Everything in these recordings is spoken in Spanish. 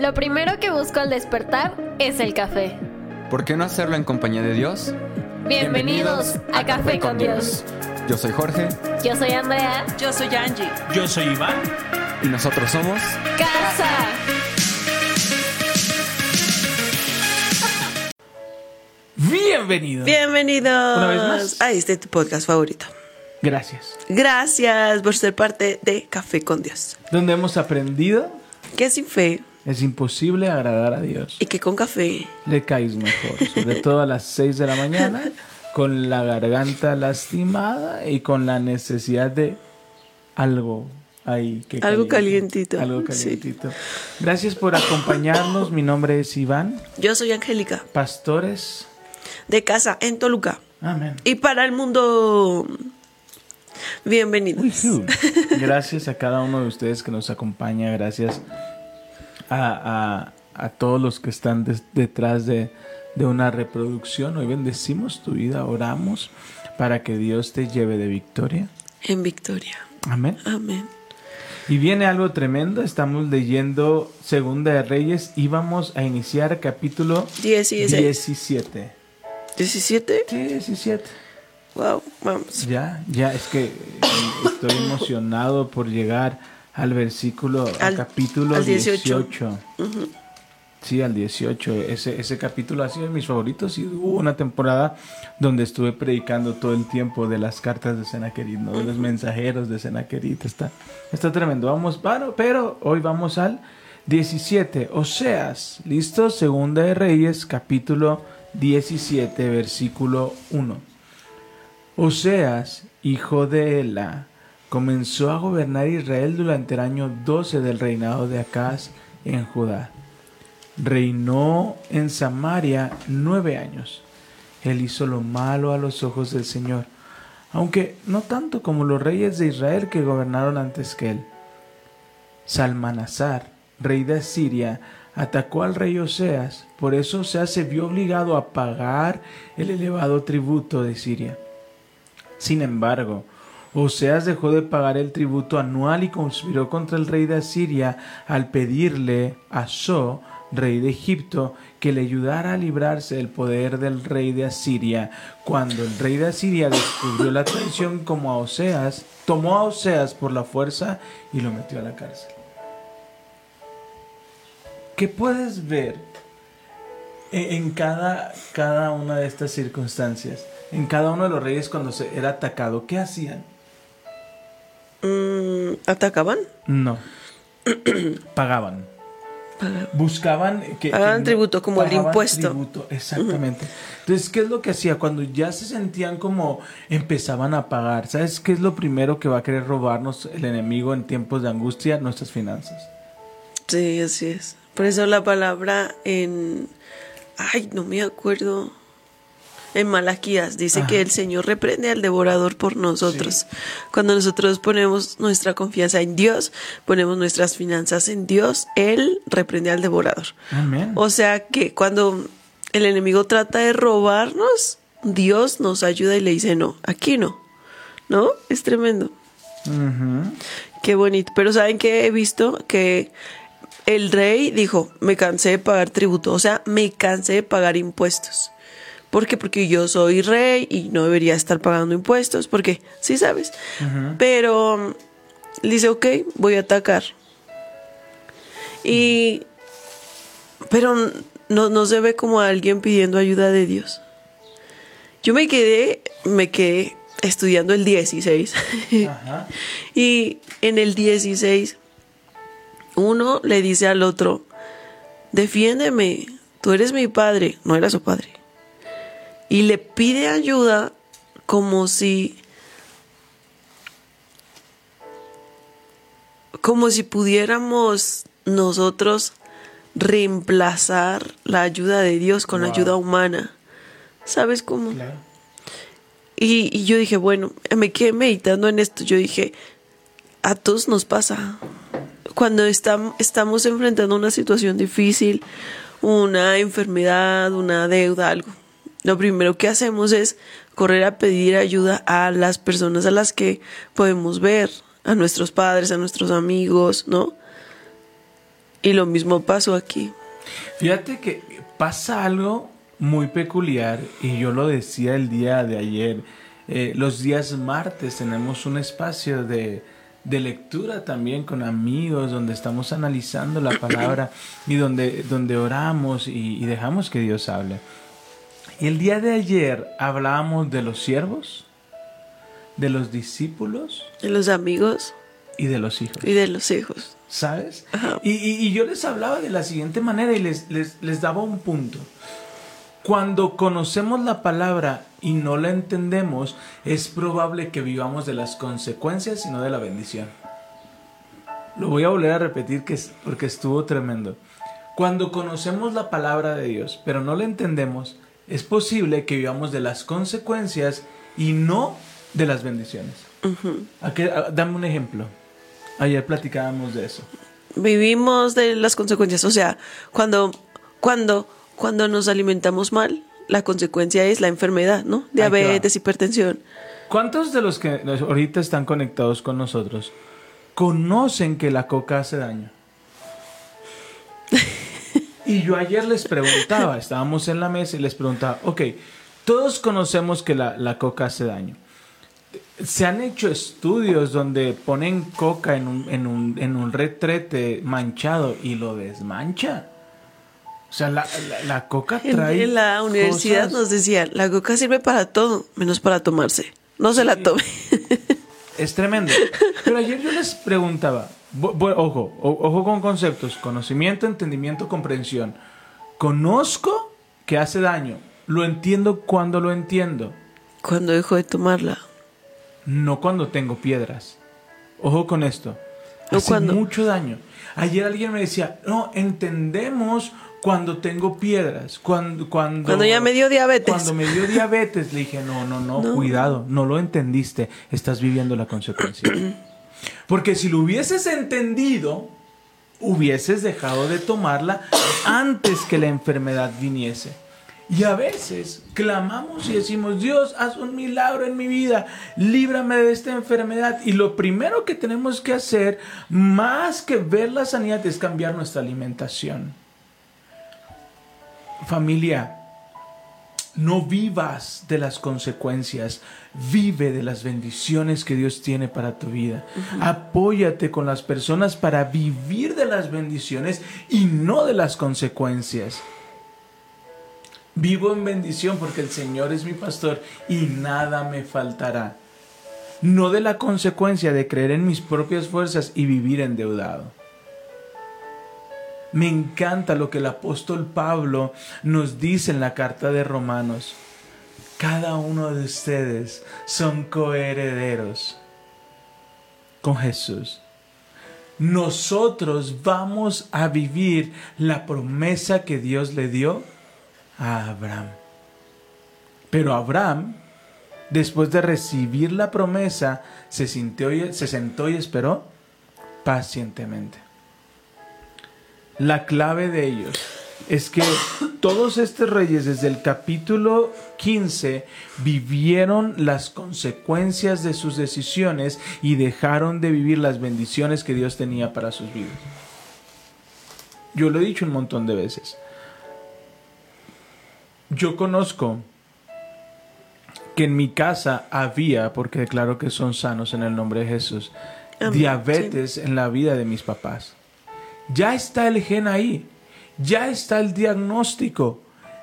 Lo primero que busco al despertar es el café. ¿Por qué no hacerlo en compañía de Dios? Bienvenidos, a, Café con Dios. Yo soy Jorge Yo soy Andrea. Yo soy Angie. Yo soy Iván. y nosotros somos Casa. Bienvenido. Bienvenidos Una vez más. a este tu podcast favorito. Gracias. Gracias por ser parte de Café con Dios. Donde hemos aprendido Que sin fe es imposible agradar a Dios. y que con café Le caes mejor, sobre todo a las 6 de la mañana, con la garganta lastimada y con la necesidad de algo ahí. Que Algo caliente. calientito, Algo sí. calientito. Gracias por acompañarnos. Mi nombre es Iván. Yo soy Angélica, Pastores. de casa en Toluca. Amén. Y para el mundo, bienvenidos. Gracias a cada uno de ustedes que nos acompaña, gracias a, a- a todos los que están detrás de, de una reproducción. Hoy bendecimos tu vida, oramos para que Dios te lleve de victoria. En victoria. Amén. Amén. Y viene algo tremendo, estamos leyendo Segunda de Reyes y vamos a iniciar capítulo 16. 17. 17. Sí, 17. Wow, vamos. Ya, ya, es que eh, estoy emocionado por llegar al versículo, al, Al- capítulo al 18. 18. Sí, al 18. Ese, ese capítulo ha sido de mis favoritos y hubo una temporada donde estuve predicando todo el tiempo de las cartas de Senaquerit, ¿no? de los mensajeros de Senaquerit. Está, está tremendo. Vamos, bueno, pero hoy vamos al 17. Oseas, ¿listo? Segunda de Reyes, capítulo 17, versículo 1. Oseas, hijo de Ela, comenzó a gobernar Israel durante el año 12 del reinado de Acaz en Judá. Reinó en Samaria nueve años. Él hizo lo malo a los ojos del Señor, aunque no tanto como los reyes de Israel que gobernaron antes que él. Salmanasar, rey de Asiria, atacó al rey Oseas, por eso Oseas se vio obligado a pagar el elevado tributo de Siria. Sin embargo, Oseas dejó de pagar el tributo anual y conspiró contra el rey de Asiria al pedirle a So, rey de Egipto, que le ayudara a librarse del poder del rey de Asiria. Cuando el rey de Asiria descubrió la traición como a Oseas, tomó a Oseas por la fuerza y lo metió a la cárcel. ¿Qué puedes ver en cada, cada una de estas circunstancias? En cada uno de los reyes cuando se era atacado, ¿qué hacían? Mm, ¿Atacaban? No. Pagaban. Buscaban que... Pagaban tributo, como el impuesto. tributo, exactamente. Entonces, ¿qué es lo que hacía? Cuando ya se sentían como empezaban a pagar, ¿sabes qué es lo primero que va a querer robarnos el enemigo en tiempos de angustia? Nuestras finanzas. Sí, así es. Por eso la palabra en... Ay, no me acuerdo. En Malaquías dice Ajá. que el Señor reprende al devorador por nosotros. Cuando nosotros ponemos nuestra confianza en Dios, ponemos nuestras finanzas en Dios, Él reprende al devorador. Amén. O sea que cuando el enemigo trata de robarnos, Dios nos ayuda y le dice, no, aquí no. ¿No? Es tremendo. Qué bonito. Pero ¿saben qué he visto? Que el rey dijo, me cansé de pagar tributo, o sea, me cansé de pagar impuestos. ¿Por qué? Porque yo soy rey y no debería estar pagando impuestos, porque sí sabes. Pero dice, ok, voy a atacar. Y... Pero no, no se ve como alguien pidiendo ayuda de Dios. Yo me quedé, me quedé estudiando el 16. Ajá. Y en el 16, uno le dice al otro, defiéndeme, tú eres mi padre, no era su padre. Y le pide ayuda como si, como si pudiéramos nosotros reemplazar la ayuda de Dios con la ayuda humana. ¿Sabes cómo? Claro. Y, y yo dije, bueno, me quedé meditando en esto. Yo dije, a todos nos pasa. Cuando estam- estamos enfrentando una situación difícil, una enfermedad, una deuda, algo, lo primero que hacemos es correr a pedir ayuda a las personas a las que podemos ver, a nuestros padres, a nuestros amigos, ¿no? Y lo mismo pasó aquí. Fíjate que pasa algo muy peculiar y yo lo decía el día de ayer. Eh, los días martes tenemos un espacio de, de lectura también con amigos donde estamos analizando la palabra y donde, donde oramos y, y dejamos que Dios hable. Y el día de ayer hablábamos de los siervos, de los discípulos De los amigos y de los hijos. y de los hijos. ¿sabes? Y, y- y yo les hablaba de la siguiente manera y les, les, les daba un punto. Cuando conocemos la palabra y no la entendemos, es probable que vivamos de las consecuencias y no de la bendición. Lo voy a volver a repetir que es, porque estuvo tremendo. Cuando conocemos la palabra de Dios, pero no la entendemos, es posible que vivamos de las consecuencias y no de las bendiciones. ¿A qué- a- dame un ejemplo. Ayer platicábamos de eso. Vivimos de las consecuencias. O sea, cuando, cuando, cuando nos alimentamos mal, la consecuencia es la enfermedad, ¿no? Diabetes, hipertensión. ¿Cuántos de los que ahorita están conectados con nosotros conocen que la coca hace daño? Y yo ayer les preguntaba, estábamos en la mesa y les preguntaba, ok, todos conocemos que la, la coca hace daño. Se han hecho estudios donde ponen coca en un, en un, en un retrete manchado y lo desmancha. O sea, la, la- la coca trae. en la universidad cosas- nos decían, la coca sirve para todo, menos para tomarse. No se la tome. Es tremendo. Pero ayer yo les preguntaba, ojo, ojo con conceptos, conocimiento, entendimiento, comprensión. Conozco que hace daño, lo entiendo cuando lo entiendo, Cuando dejó de tomarla. no cuando tengo piedras. Ojo con esto. Hace cuando- mucho daño. Ayer alguien me decía, no, entendemos cuando tengo piedras, cuando... Cuando, Cuando ya me dio diabetes. Cuando me dio diabetes, le dije, no, no, no, No. cuidado, no lo entendiste, estás viviendo la consecuencia. Porque si lo hubieses entendido, hubieses dejado de tomarla antes que la enfermedad viniese. Y a veces clamamos y decimos, Dios, haz un milagro en mi vida, líbrame de esta enfermedad. Y lo primero que tenemos que hacer, más que ver la sanidad, es cambiar nuestra alimentación. Familia, no vivas de las consecuencias, vive de las bendiciones que Dios tiene para tu vida. Apóyate con las personas para vivir de las bendiciones y no de las consecuencias. Vivo en bendición porque el Señor es mi pastor y nada me faltará. No de la consecuencia de creer en mis propias fuerzas y vivir endeudado. Me encanta lo que el apóstol Pablo nos dice en la carta de Romanos. Cada uno de ustedes son coherederos con Jesús. Nosotros vamos a vivir la promesa que Dios le dio a Abraham. Pero Abraham, después de recibir la promesa, se, sintió y- se sentó y esperó pacientemente. La clave de ellos es que todos estos reyes desde el capítulo 15 vivieron las consecuencias de sus decisiones y dejaron de vivir las bendiciones que Dios tenía para sus vidas. Yo lo he dicho un montón de veces. Yo conozco que en mi casa había, porque declaro que son sanos en el nombre de Jesús, Amén, diabetes en la vida de mis papás. Ya está el gen ahí, ya está el diagnóstico.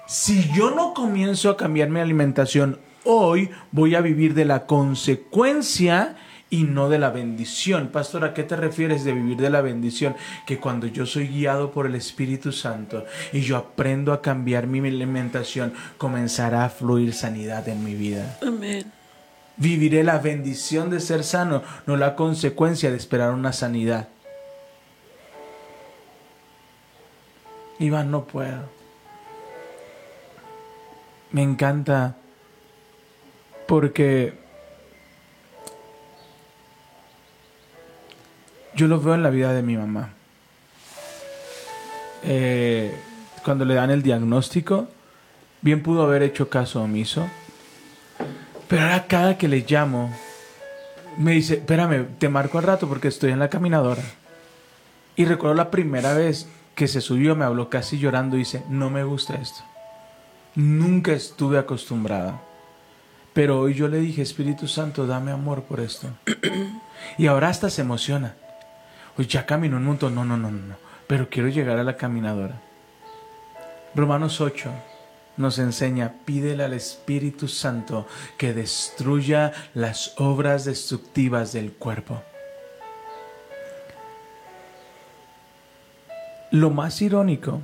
Si yo no comienzo a cambiar mi alimentación hoy, voy a vivir de la consecuencia y no de la bendición. Pastor, ¿a qué te refieres de vivir de la bendición? Que cuando yo soy guiado por el Espíritu Santo y yo aprendo a cambiar mi alimentación, comenzará a fluir sanidad en mi vida. Amén. Viviré la bendición de ser sano, no la consecuencia de esperar una sanidad. Iván, no puedo. Me encanta porque yo lo veo en la vida de mi mamá. Eh, cuando le dan el diagnóstico, bien pudo haber hecho caso omiso, pero ahora cada que le llamo, me dice, espérame, te marco al rato porque estoy en la caminadora. Y recuerdo la primera vez que se subió, me habló casi llorando y dice, no me gusta esto. Nunca estuve acostumbrada. Pero hoy yo le dije, Espíritu Santo, dame amor por esto. y ahora hasta se emociona. Hoy ya caminó un montón. No, no, no, no. Pero quiero llegar a la caminadora. Romanos 8 nos enseña, pídele al Espíritu Santo que destruya las obras destructivas del cuerpo. Lo más irónico,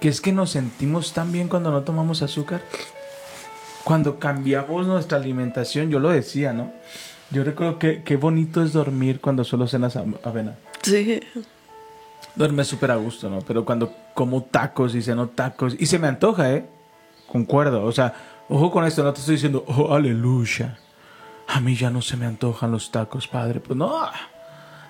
que es que nos sentimos tan bien cuando no tomamos azúcar. Cuando cambiamos nuestra alimentación, yo lo decía, ¿no? Yo recuerdo que qué bonito es dormir cuando solo cenas avena. Sí. Duerme súper a gusto, ¿no? Pero cuando como tacos y ceno tacos, y se me antoja, ¿eh? Concuerdo. O sea, ojo con esto, no te estoy diciendo, oh, aleluya. A mí ya no se me antojan los tacos, padre. Pues no.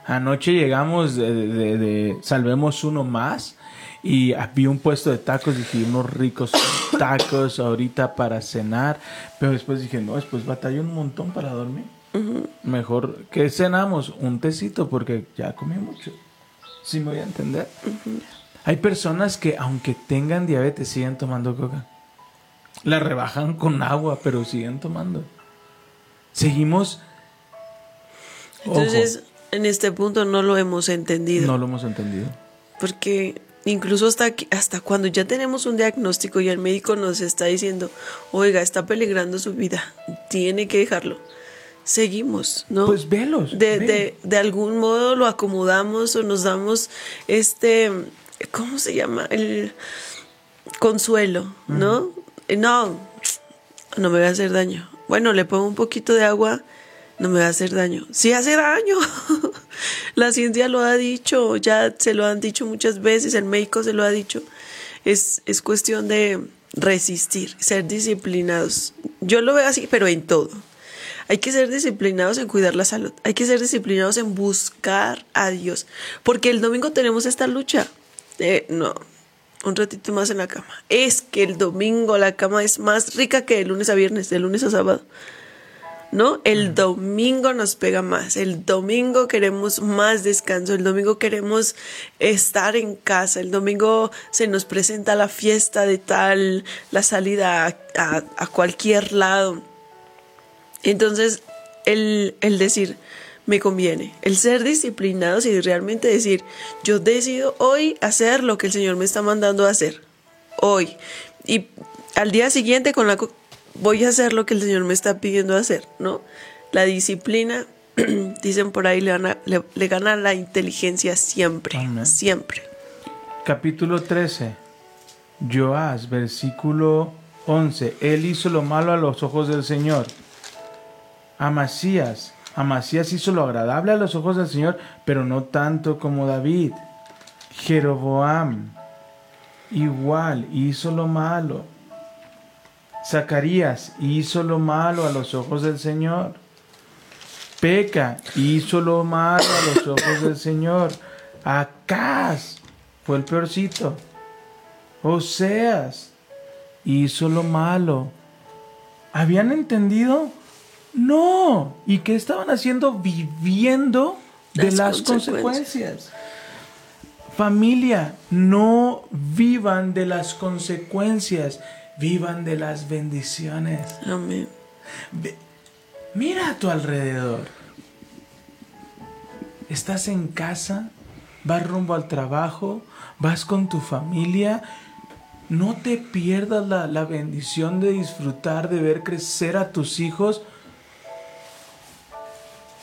Anoche llegamos de, Salvemos Uno Más y había un puesto de tacos. Dije, unos ricos tacos ahorita para cenar. Pero después dije, no, después batallé un montón para dormir. Mejor que cenamos un tecito porque ya comí mucho. ¿Sí me voy a entender? Hay personas que aunque tengan diabetes siguen tomando coca. La rebajan con agua, pero siguen tomando. Seguimos... Entonces, en este punto no lo hemos entendido. No lo hemos entendido. Porque incluso hasta, hasta cuando ya tenemos un diagnóstico y el médico nos está diciendo, oiga, está peligrando su vida, tiene que dejarlo. Seguimos, ¿no? Pues velos. De, de, de algún modo lo acomodamos o nos damos este, ¿cómo se llama? El consuelo, ¿no? No, no me va a hacer daño. Bueno, le pongo un poquito de agua no me va a hacer daño. Sí hace daño. La ciencia lo ha dicho, ya se lo han dicho muchas veces, el médico se lo ha dicho. Es, es cuestión de resistir, ser disciplinados. Yo lo veo así, pero en todo. Hay que ser disciplinados en cuidar la salud. Hay que ser disciplinados en buscar a Dios. Porque el domingo tenemos esta lucha. no, un ratito más en la cama. Es que el domingo la cama es más rica que de lunes a viernes, de lunes a sábado. ¿no? El domingo nos pega más, el domingo queremos más descanso, el domingo queremos estar en casa, el domingo se nos presenta la fiesta de tal, la salida a, cualquier lado. Entonces, el, el decir, me conviene, el ser disciplinados y realmente decir, yo decido hoy hacer lo que el Señor me está mandando a hacer, hoy. Y al día siguiente con la voy a hacer lo que el Señor me está pidiendo hacer, ¿no? La disciplina, dicen por ahí, le, gana la inteligencia siempre, siempre. Capítulo 13, Joás, versículo 11, Él hizo lo malo a los ojos del Señor. Amasías, Amasías hizo lo agradable a los ojos del Señor, pero no tanto como David. Jeroboam, igual, hizo lo malo Zacarías hizo lo malo a los ojos del Señor. Peca hizo lo malo a los ojos del Señor. Acaz fue el peorcito. Oseas hizo lo malo. ¿Habían entendido? No. ¿Y qué estaban haciendo? Viviendo de las, consecuencias. Familia, no vivan de las consecuencias vivan de las bendiciones. Amén. mira a tu alrededor. Estás en casa, vas rumbo al trabajo, vas con tu familia. No te pierdas la, la bendición de disfrutar, de ver crecer a tus hijos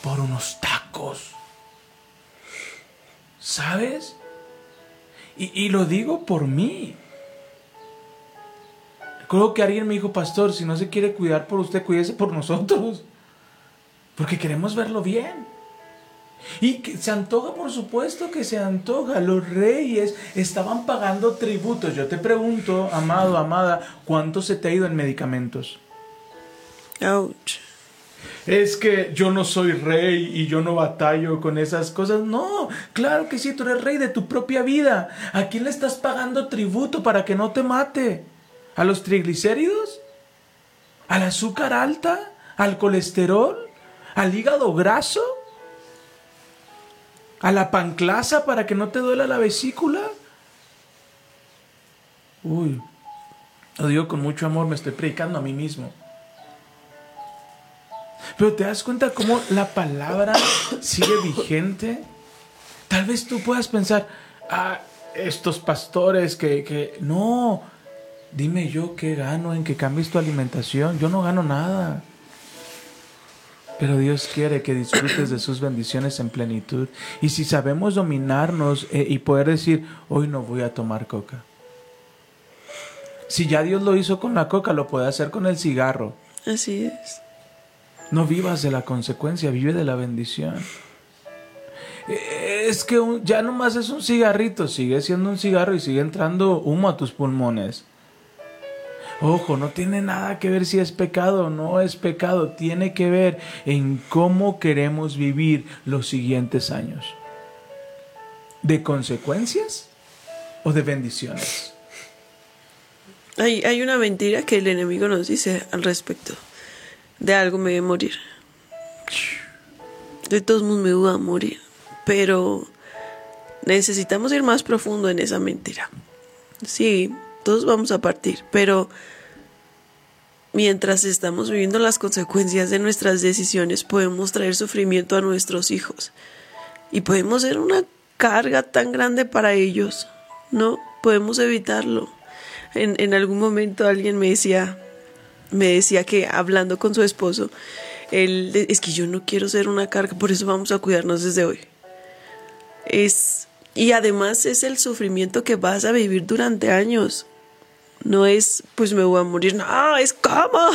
por unos tacos. ¿Sabes? Y, y, lo digo por mí. Creo que alguien me dijo, pastor, si no se quiere cuidar por usted, cuídese por nosotros. Porque queremos verlo bien. Y que se antoja, por supuesto que se antoja. Los reyes estaban pagando tributos. Yo te pregunto, amado, amada, ¿cuánto se te ha ido en medicamentos? Ouch. Es que yo no soy rey y yo no batallo con esas cosas. No, claro que sí, tú eres rey de tu propia vida. ¿A quién le estás pagando tributo para que no te mate? a los triglicéridos, al azúcar alta, al colesterol, al hígado graso, ¿A la panclaza para que no te duela la vesícula? Uy, lo digo con mucho amor, me estoy predicando a mí mismo. Pero te das cuenta cómo la palabra sigue vigente. Tal vez tú puedas pensar, ah, estos pastores que, que... No, dime yo qué gano en que cambies tu alimentación. Yo no gano nada. Pero Dios quiere que disfrutes de sus bendiciones en plenitud. Y si sabemos dominarnos eh, y poder decir, hoy no voy a tomar coca. Si ya Dios lo hizo con la coca, lo puede hacer con el cigarro. Así es. No vivas de la consecuencia, vive de la bendición. Es que ya nomás es un cigarrito, sigue siendo un cigarro y sigue entrando humo a tus pulmones. Ojo, no tiene nada que ver si es pecado o no es pecado, tiene que ver en cómo queremos vivir los siguientes años. ¿De consecuencias o de bendiciones? Hay, hay una mentira que el enemigo nos dice al respecto. De algo me voy a morir. De todos modos me voy a morir. Pero necesitamos ir más profundo en esa mentira. Sí, todos vamos a partir, pero mientras estamos viviendo las consecuencias de nuestras decisiones, podemos traer sufrimiento a nuestros hijos. Y podemos ser una carga tan grande para ellos. No, podemos evitarlo. En, en algún momento alguien me decía, me decía que hablando con su esposo, él, es que yo no quiero ser una carga, por eso vamos a cuidarnos desde hoy. Es, y además es el sufrimiento que vas a vivir durante años. No es, pues me voy a morir, no, es cama.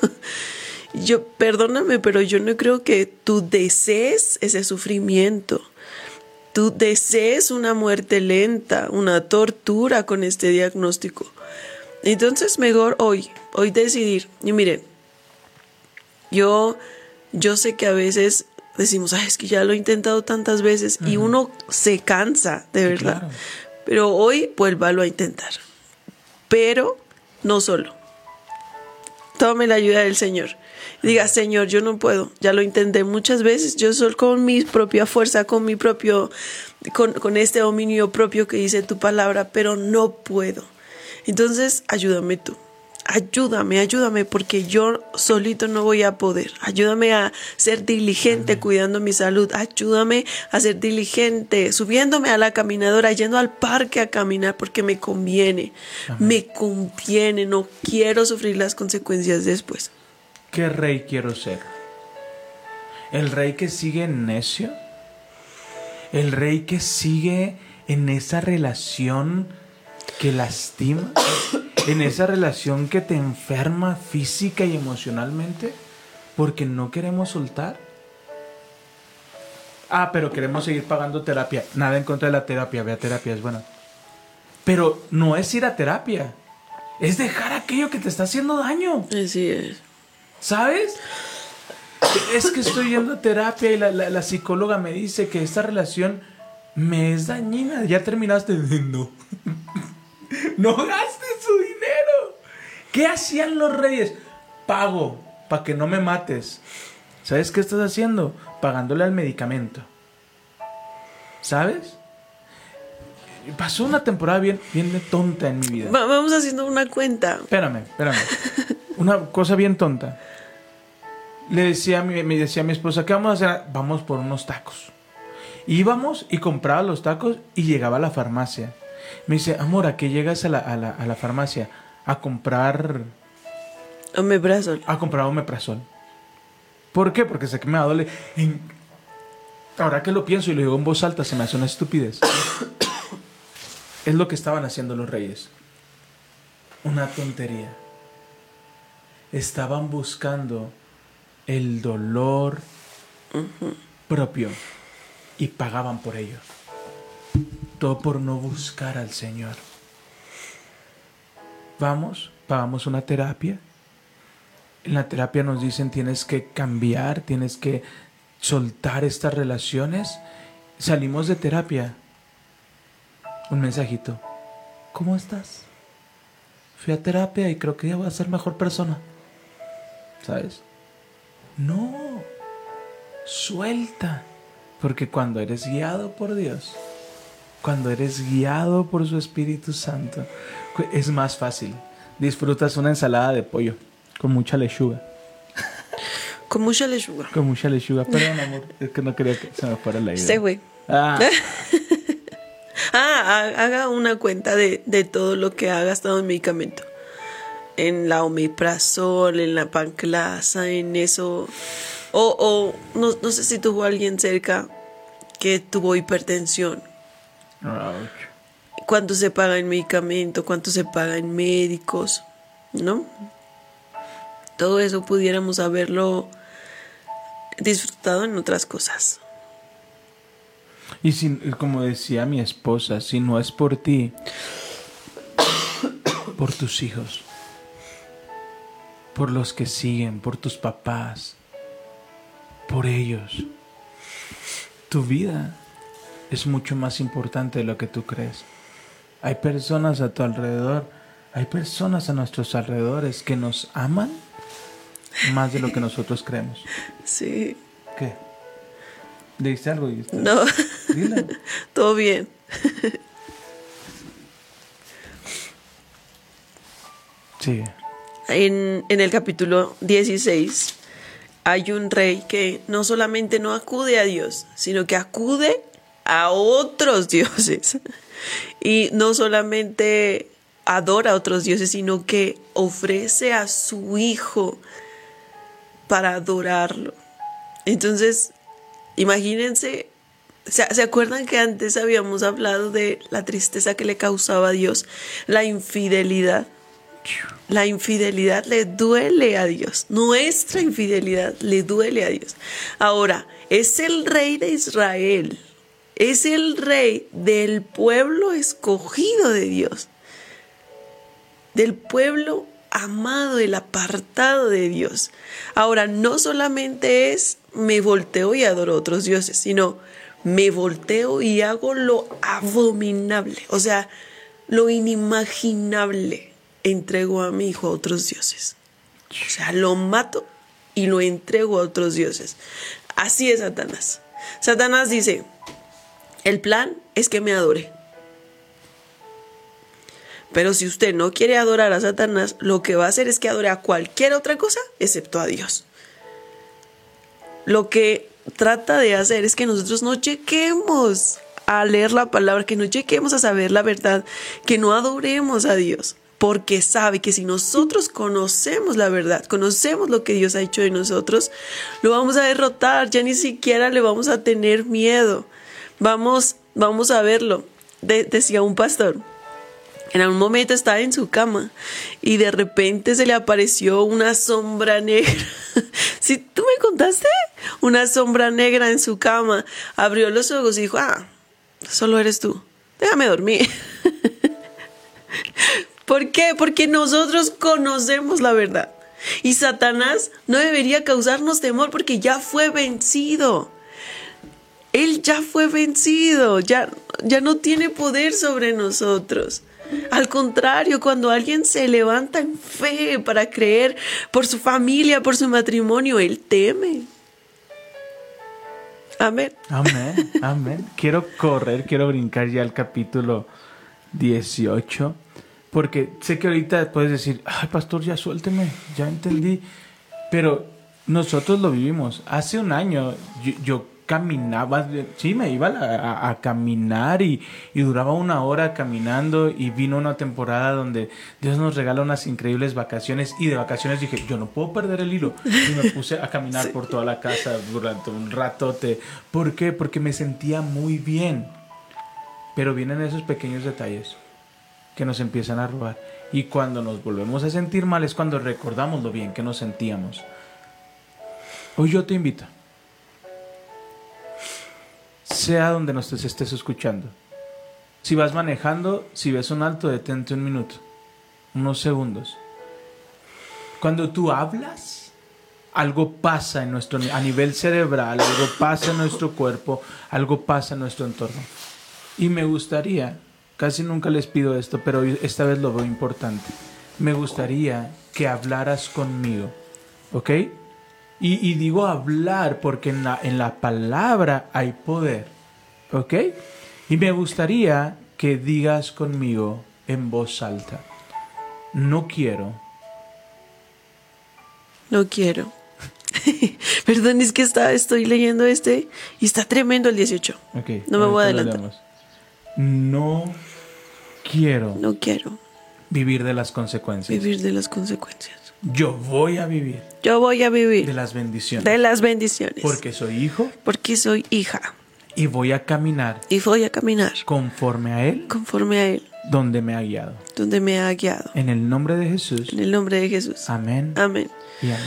Yo, perdóname, pero yo no creo que tú desees ese sufrimiento. Tú desees una muerte lenta, una tortura con este diagnóstico. Entonces, mejor hoy, hoy decidir. Y miren, yo, yo sé que a veces decimos, Ay, es que ya lo he intentado tantas veces y uno se cansa, de verdad. claro. Pero hoy vuélvalo a intentar. Pero no solo. Tome la ayuda del Señor. Diga, Señor, yo no puedo. Ya lo intenté muchas veces. Yo soy con mi propia fuerza, con mi propio, con, con este dominio propio que dice tu palabra, pero no puedo. Entonces, ayúdame tú. Ayúdame, ayúdame, porque yo solito no voy a poder. Ayúdame a ser diligente cuidando mi salud. Ayúdame a ser diligente, subiéndome a la caminadora, yendo al parque a caminar, porque me conviene. Me conviene, no quiero sufrir las consecuencias después. ¿Qué rey quiero ser? ¿El rey que sigue necio? ¿El rey que sigue en esa relación que lastima? ¿En esa relación que te enferma física y emocionalmente? Porque no queremos soltar. Ah, pero queremos seguir pagando terapia. Nada en contra de la terapia, vea terapia, es buena. Pero no es ir a terapia. Es dejar aquello que te está haciendo daño. Así es. ¿Sabes? Es que estoy yendo a terapia y la, la- la psicóloga me dice que esta relación me es dañina. Ya terminaste. No. No gastes su dinero. ¿Qué hacían los reyes? Pago para que no me mates. ¿Sabes qué estás haciendo? Pagándole al medicamento. ¿Sabes? Pasó una temporada bien, bien tonta en mi vida. Va- vamos haciendo una cuenta. Espérame, espérame. Una cosa bien tonta. Le decía a mi, me decía a mi esposa, ¿qué vamos a hacer? Vamos por unos tacos. Íbamos y compraba los tacos y llegaba a la farmacia. Me dice, amor, ¿a qué llegas a la, a la, a la farmacia? A comprar, Omeprazol. a comprar omeprazol. ¿Por qué? Porque sé que me va a doler. En- Ahora que lo pienso y lo digo en voz alta, se me hace una estupidez. es lo que estaban haciendo los reyes. Una tontería. Estaban buscando el dolor propio y pagaban por ello. Todo por no buscar al Señor. Vamos, pagamos una terapia. En la terapia nos dicen tienes que cambiar, tienes que soltar estas relaciones. Salimos de terapia. Un mensajito. ¿Cómo estás? Fui a terapia y creo que ya voy a ser mejor persona. ¿Sabes? No. Suelta. Porque cuando eres guiado por Dios, cuando eres guiado por su Espíritu Santo, es más fácil. Disfrutas una ensalada de pollo con mucha lechuga. Con mucha lechuga. Con mucha lechuga. Perdón, amor. Es que no quería que se me fuera la idea. Este güey. Ah, Ah, ha- haga una cuenta de, de todo lo que ha gastado en medicamento. En la omeprazol, en la panclasa, en eso. O, o no, no sé si tuvo alguien cerca que tuvo hipertensión. ¿Cuánto se paga en medicamento? ¿Cuánto se paga en médicos? ¿No? Todo eso pudiéramos haberlo disfrutado en otras cosas. Y si, como decía mi esposa, si no es por ti, por tus hijos, por los que siguen, por tus papás, por ellos, tu vida es mucho más importante de lo que tú crees. Hay personas a tu alrededor, hay personas a nuestros alrededores que nos aman más de lo que nosotros creemos. Sí. ¿Qué? ¿Dijiste algo? No, Dilo. todo bien. Sí. En, en el capítulo 16 hay un rey que no solamente no acude a Dios, sino que acude a otros dioses. Y no solamente adora a otros dioses, sino que ofrece a su hijo para adorarlo. Entonces, imagínense, ¿se, acuerdan que antes habíamos hablado de la tristeza que le causaba a Dios? La infidelidad. La infidelidad le duele a Dios. Nuestra infidelidad le duele a Dios. Ahora, es el rey de Israel. Es el rey del pueblo escogido de Dios. Del pueblo amado, el apartado de Dios. Ahora, no solamente es me volteo y adoro a otros dioses, sino me volteo y hago lo abominable, o sea, lo inimaginable. Entrego a mi hijo a otros dioses. O sea, lo mato y lo entrego a otros dioses. Así es Satanás. Satanás dice, el plan es que me adore. Pero si usted no quiere adorar a Satanás, lo que va a hacer es que adore a cualquier otra cosa excepto a Dios. Lo que trata de hacer es que nosotros no chequemos a leer la palabra, que no chequemos a saber la verdad, que no adoremos a Dios, porque sabe que si nosotros conocemos la verdad, conocemos lo que Dios ha hecho de nosotros, lo vamos a derrotar, ya ni siquiera le vamos a tener miedo. Vamos, vamos a verlo. De- decía un pastor, en algún momento estaba en su cama y de repente se le apareció una sombra negra. Si tú me contaste, una sombra negra en su cama. Abrió los ojos y dijo, ah, solo eres tú. Déjame dormir. ¿Por qué? Porque nosotros conocemos la verdad. Y Satanás no debería causarnos temor porque ya fue vencido. Él ya fue vencido, ya, ya no tiene poder sobre nosotros. Al contrario, cuando alguien se levanta en fe para creer por su familia, por su matrimonio, él teme. Amén. Amén, amén. Quiero correr, quiero brincar ya al capítulo 18, porque sé que ahorita puedes decir, ay, pastor, ya suélteme, ya entendí, pero nosotros lo vivimos. Hace un año yo, yo caminaba, sí, me iba a, a- a caminar y, y duraba una hora caminando y vino una temporada donde Dios nos regala unas increíbles vacaciones y de vacaciones dije, yo no puedo perder el hilo y me puse a caminar por toda la casa durante un ratote. ¿Por qué? Porque me sentía muy bien. Pero vienen esos pequeños detalles que nos empiezan a robar. Y cuando nos volvemos a sentir mal es cuando recordamos lo bien que nos sentíamos. Hoy yo te invito. Sea donde nos estés escuchando. Si vas manejando, si ves un alto, detente un minuto. Unos segundos. Cuando tú hablas, algo pasa en nuestro, a nivel cerebral, algo pasa en nuestro cuerpo, algo pasa en nuestro entorno. Y me gustaría, casi nunca les pido esto, pero esta vez lo veo importante. Me gustaría que hablaras conmigo, ¿ok? Y, y digo hablar porque en la, en la palabra hay poder. ¿Ok? Y me gustaría que digas conmigo en voz alta. No quiero. No quiero. Perdón, es que está, estoy leyendo este y está tremendo el 18. Ok, No me voy a adelantar. No quiero No quiero vivir de las consecuencias. vivir de las consecuencias. Yo voy a vivir Yo voy a de vivir las bendiciones. de las bendiciones. Porque soy hijo Porque soy hija y voy a caminar y voy a caminar conforme a Él conforme a Él, donde me ha guiado. donde me ha guiado. En el nombre de Jesús. En el nombre de Jesús. Amén Amén. y amén.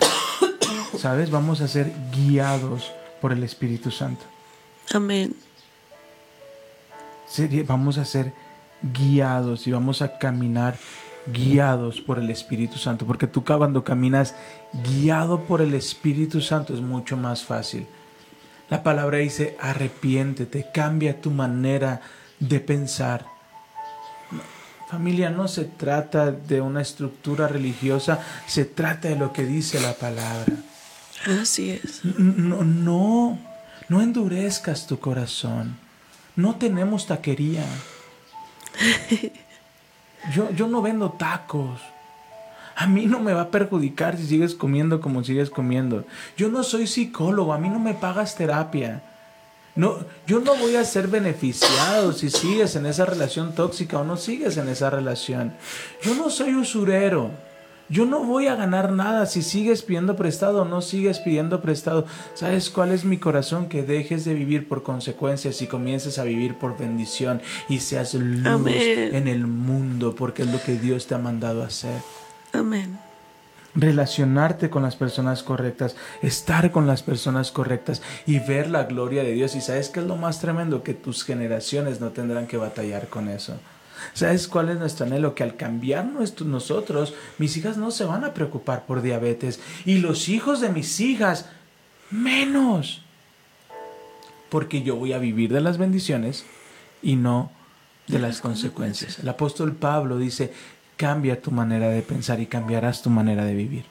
¿Sabes? Vamos a ser guiados por el Espíritu Santo. Amén. Vamos a ser guiados y vamos a caminar guiados por el Espíritu Santo. Porque tú cuando caminas guiado por el Espíritu Santo es mucho más fácil. La palabra dice, arrepiéntete, cambia tu manera de pensar. Familia, no se trata de una estructura religiosa, se trata de lo que dice la palabra. Así es. No, no, no endurezcas tu corazón. No tenemos taquería. Yo, yo no vendo tacos. A mí no me va a perjudicar si sigues comiendo como sigues comiendo. Yo no soy psicólogo, a mí no me pagas terapia. No, yo no voy a ser beneficiado si sigues en esa relación tóxica o no sigues en esa relación. Yo no soy usurero. Yo no voy a ganar nada si sigues pidiendo prestado o no sigues pidiendo prestado. ¿Sabes cuál es mi corazón? Que dejes de vivir por consecuencias y comiences a vivir por bendición y seas luz Amén. en el mundo porque es lo que Dios te ha mandado a hacer Amén. relacionarte con las personas correctas, estar con las personas correctas y ver la gloria de Dios. Y sabes qué es lo más tremendo, que tus generaciones no tendrán que batallar con eso. ¿Sabes cuál es nuestro anhelo? Que al cambiar nuestro- nosotros, mis hijas no se van a preocupar por diabetes y los hijos de mis hijas menos. Porque yo voy a vivir de las bendiciones y no de las consecuencias. El apóstol Pablo dice, cambia tu manera de pensar y cambiarás tu manera de vivir.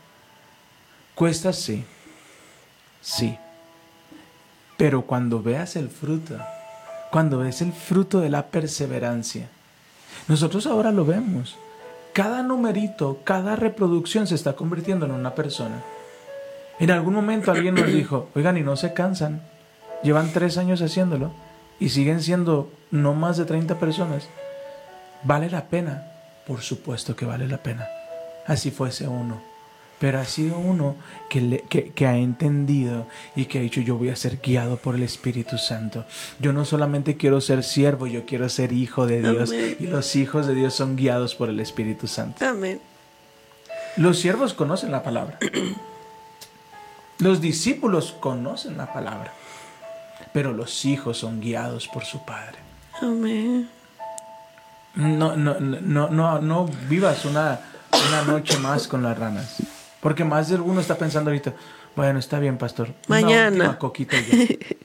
Cuesta sí, sí. Pero cuando veas el fruto, cuando ves el fruto de la perseverancia, nosotros ahora lo vemos. Cada numerito, cada reproducción se está convirtiendo en una persona. En algún momento alguien nos dijo, oigan, y no se cansan. Llevan tres años haciéndolo y siguen siendo no más de 30 personas. ¿Vale la pena? Por supuesto que vale la pena. Así fuese uno. Pero ha sido uno que, le- que, que ha entendido y que ha dicho yo voy a ser guiado por el Espíritu Santo. Yo no solamente quiero ser siervo, yo quiero ser hijo de Dios. Amén. Y los hijos de Dios son guiados por el Espíritu Santo. Amén. Los siervos conocen la palabra. Los discípulos conocen la palabra. Pero los hijos son guiados por su Padre. Amén. No, no, no, no, no vivas una, una noche más con las ranas. Porque más de alguno está pensando ahorita, bueno, está bien, pastor. Una Mañana. última coquita y ya.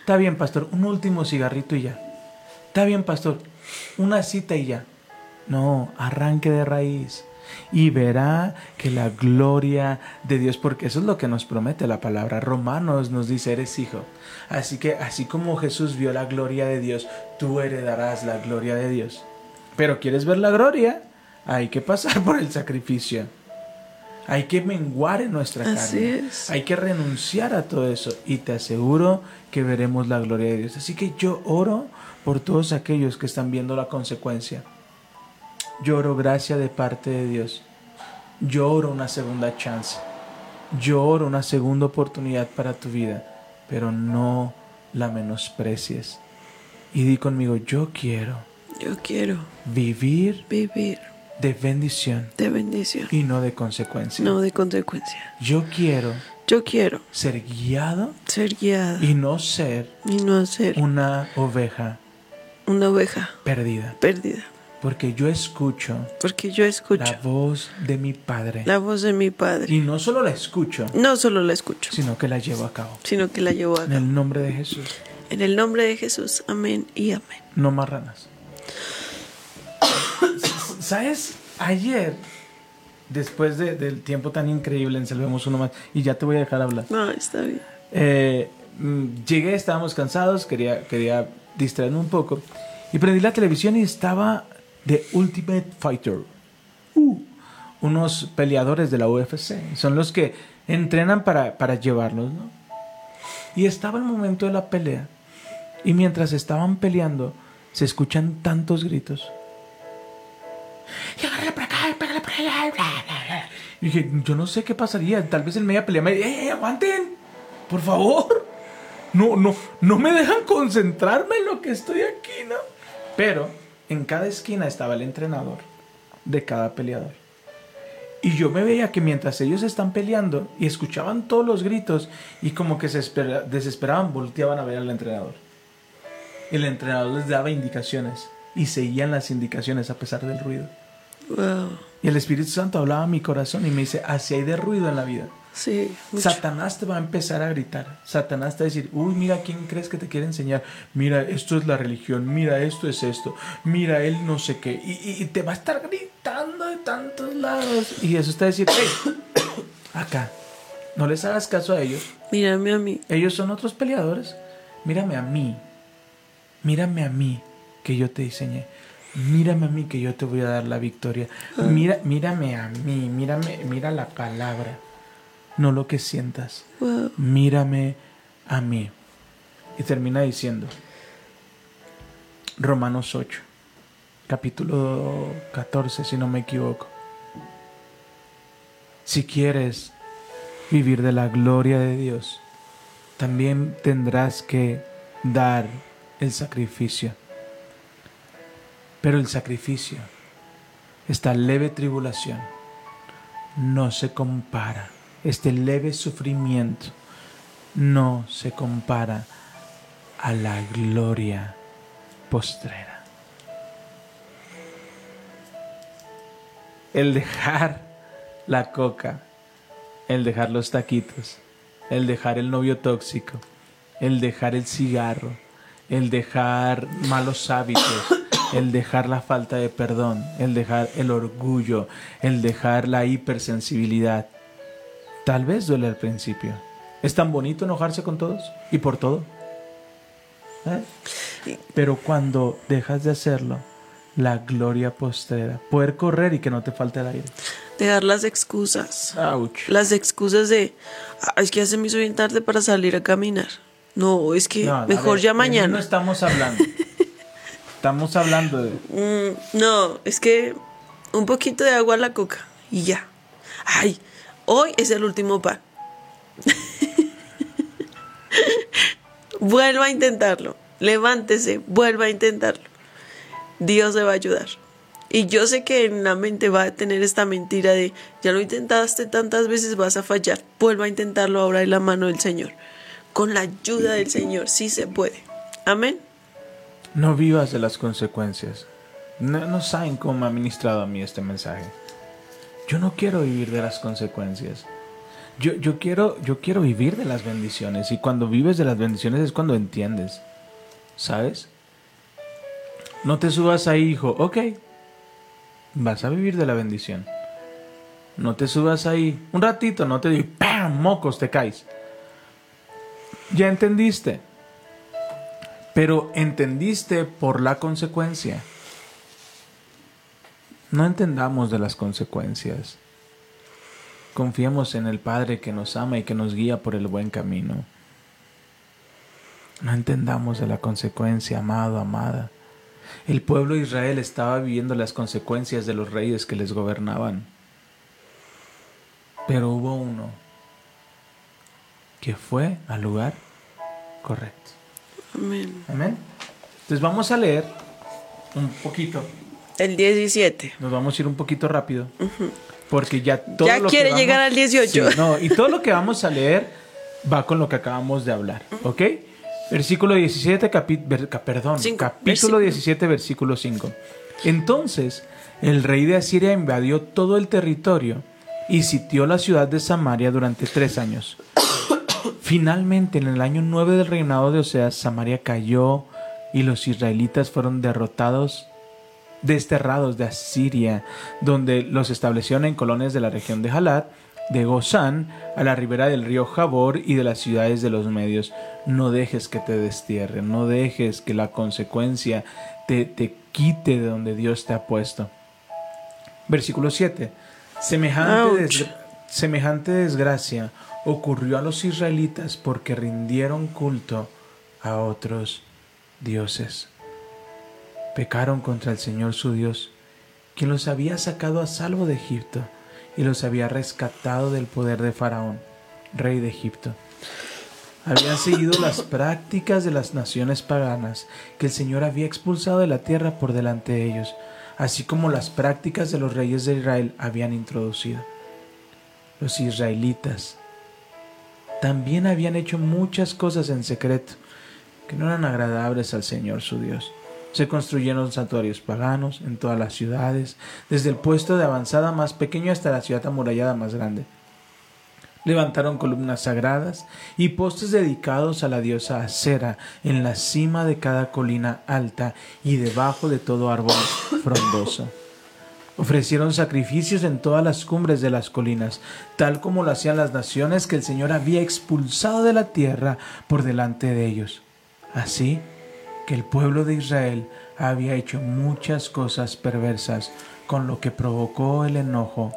Está bien, pastor, un último cigarrito y ya. Está bien, pastor, una cita y ya. No, arranque de raíz. Y verá que la gloria de Dios, porque eso es lo que nos promete la palabra. Romanos nos dice, eres hijo. Así que así como Jesús vio la gloria de Dios, tú heredarás la gloria de Dios. Pero quieres ver la gloria, hay que pasar por el sacrificio. Hay que menguar en nuestra Así carne. es. Hay que renunciar a todo eso. Y te aseguro que veremos la gloria de Dios. Así que yo oro por todos aquellos que están viendo la consecuencia. Yo oro gracia de parte de Dios. Yo oro una segunda chance. Yo oro una segunda oportunidad para tu vida. Pero no la menosprecies. Y di conmigo, yo quiero Yo quiero vivir vivir de bendición de bendición, y no de consecuencia. no de consecuencia. Yo quiero Yo quiero ser guiado ser guiada y no ser y no ser una oveja una oveja perdida. perdida. Porque yo escucho Porque yo escucho la voz de mi Padre. la voz de mi Padre. Y no solo la escucho, No solo la escucho, sino que la llevo a cabo. sino que la llevo a En cabo. el nombre de Jesús. En el nombre de Jesús. Amén y amén. No más ranas. ¿Sabes? Ayer después de- del tiempo tan increíble en Salvemos Uno Más, y ya te voy a dejar hablar. No, está bien. Eh, mm, llegué, estábamos cansados, quería, quería distraerme un poco. Y prendí la televisión y estaba The Ultimate Fighter. Uh, unos peleadores de la UFC. Son los que entrenan para, para llevarlos, ¿no? Y estaba el momento de la pelea. Y mientras estaban peleando, se escuchan tantos gritos. Y agárrale para acá, y para allá. Y dije, yo no sé qué pasaría. Tal vez en media pelea me ¡eh, aguanten! Por favor. No, no, no me dejan concentrarme en lo que estoy aquí, ¿no? Pero en cada esquina estaba el entrenador de cada peleador. Y yo me veía que mientras ellos están peleando y escuchaban todos los gritos y como que se espera- desesperaban, volteaban a ver al entrenador. El entrenador les daba indicaciones y seguían las indicaciones a pesar del ruido. Wow. Y el Espíritu Santo hablaba a mi corazón y me dice, así hay de ruido en la vida. Sí. Satanás te va a empezar a gritar. Satanás te va a decir, uy, mira quién crees que te quiere enseñar. Mira, esto es la religión. Mira, esto es esto. Mira, él no sé qué. Y, y- y te va a estar gritando de tantos lados. Y Jesús te va a decir, hey, acá, no les hagas caso a ellos. Mírame a mí. Ellos son otros peleadores. Mírame a mí. Mírame a mí que yo te diseñé. Mírame a mí que yo te voy a dar la victoria. Mira, mírame a mí. Mírame, mira la palabra. No lo que sientas. Wow. Mírame a mí. Y termina diciendo, Romanos 8, capítulo 14, si no me equivoco. Si quieres vivir de la gloria de Dios, también tendrás que dar el sacrificio. Pero el sacrificio, esta leve tribulación, no se compara. Este leve sufrimiento no se compara a la gloria postrera. El dejar la coca, el dejar los taquitos, el dejar el novio tóxico, el dejar el cigarro, el dejar malos hábitos, el dejar la falta de perdón, el dejar el orgullo, el dejar la hipersensibilidad. Tal vez duele al principio. Es tan bonito enojarse con todos y por todo. ¿Eh? Pero cuando dejas de hacerlo, la gloria postrera, poder correr y que no te falte el aire. Dejar las excusas. Ouch. Las excusas de, "Ah, es que ya se me hizo bien tarde para salir a caminar. No, es que No, mejor ver, ya de mañana. No estamos hablando. estamos hablando de. Mm, no, es que un poquito de agua a la coca y ya. Ay, hoy es el último pan. vuelva a intentarlo. Levántese, vuelva a intentarlo. Dios le va a ayudar. Y yo sé que en la mente va a tener esta mentira de, ya lo intentaste tantas veces, vas a fallar. Vuelva a intentarlo ahora en la mano del Señor. Con la ayuda del Señor, sí se puede. Amén. No vivas de las consecuencias. No, saben cómo me ha ministrado a mí este mensaje. Yo no quiero vivir de las consecuencias. Yo, yo, quiero, yo quiero vivir de las bendiciones. Y cuando vives de las bendiciones es cuando entiendes. ¿Sabes? No te subas ahí, hijo. Ok. Vas a vivir de la bendición. No te subas ahí. Un ratito, no te digo, ¡pam! Mocos, te caes. Ya entendiste. Pero entendiste por la consecuencia. No entendamos de las consecuencias. Confiemos en el Padre que nos ama y que nos guía por el buen camino. No entendamos de la consecuencia, amado, amada. El pueblo de Israel estaba viviendo las consecuencias de los reyes que les gobernaban. Pero hubo uno que fue al lugar correcto. Amén. Amén. Entonces vamos a leer un poquito. El 17. Nos vamos a ir un poquito rápido. Porque ya todo Ya lo que quiere vamos- llegar al 18. Sí, no, y todo lo que vamos a leer va con lo que acabamos de hablar. ¿Ok? Versículo 17, capi- ver- perdón, Cinco. capítulo Versículo. 17, versículo 5. Entonces el rey de Asiria invadió todo el territorio y sitió la ciudad de Samaria durante tres años. Finalmente, en el año 9 del reinado de Oseas, Samaria cayó y los israelitas fueron derrotados desterrados de Asiria, donde los establecieron en colonias de la región de Halat, de Gozán, a la ribera del río Jabor y de las ciudades de los medios. No dejes que te destierren, no dejes que la consecuencia te, te quite de donde Dios te ha puesto. Versículo 7. Semejante, Ouch. des- semejante desgracia ocurrió a los israelitas porque rindieron culto a otros dioses. Pecaron contra el Señor su Dios, quien los había sacado a salvo de Egipto y los había rescatado del poder de Faraón, rey de Egipto. Habían seguido las prácticas de las naciones paganas que el Señor había expulsado de la tierra por delante de ellos, así como las prácticas de los reyes de Israel habían introducido. Los israelitas también habían hecho muchas cosas en secreto que no eran agradables al Señor su Dios. Se construyeron santuarios paganos en todas las ciudades, desde el puesto de avanzada más pequeño hasta la ciudad amurallada más grande. Levantaron columnas sagradas y postes dedicados a la diosa Acera en la cima de cada colina alta y debajo de todo árbol frondoso. Ofrecieron sacrificios en todas las cumbres de las colinas, tal como lo hacían las naciones que el Señor había expulsado de la tierra por delante de ellos. Así que el pueblo de Israel había hecho muchas cosas perversas, con lo que provocó el enojo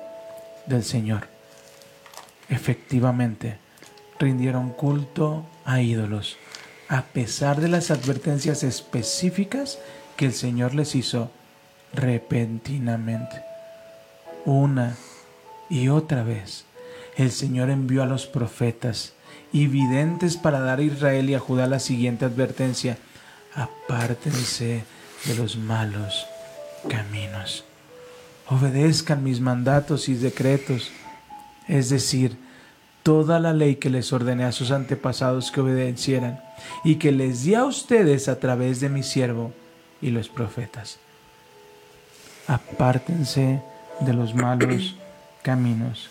del Señor. Efectivamente, rindieron culto a ídolos, a pesar de las advertencias específicas que el Señor les hizo repentinamente. Una y otra vez, el Señor envió a los profetas y videntes para dar a Israel y a Judá la siguiente advertencia. Apártense de los malos caminos. Obedezcan mis mandatos y decretos, es decir, toda la ley que les ordené a sus antepasados que obedecieran y que les di a ustedes a través de mi siervo y los profetas. Apártense de los malos caminos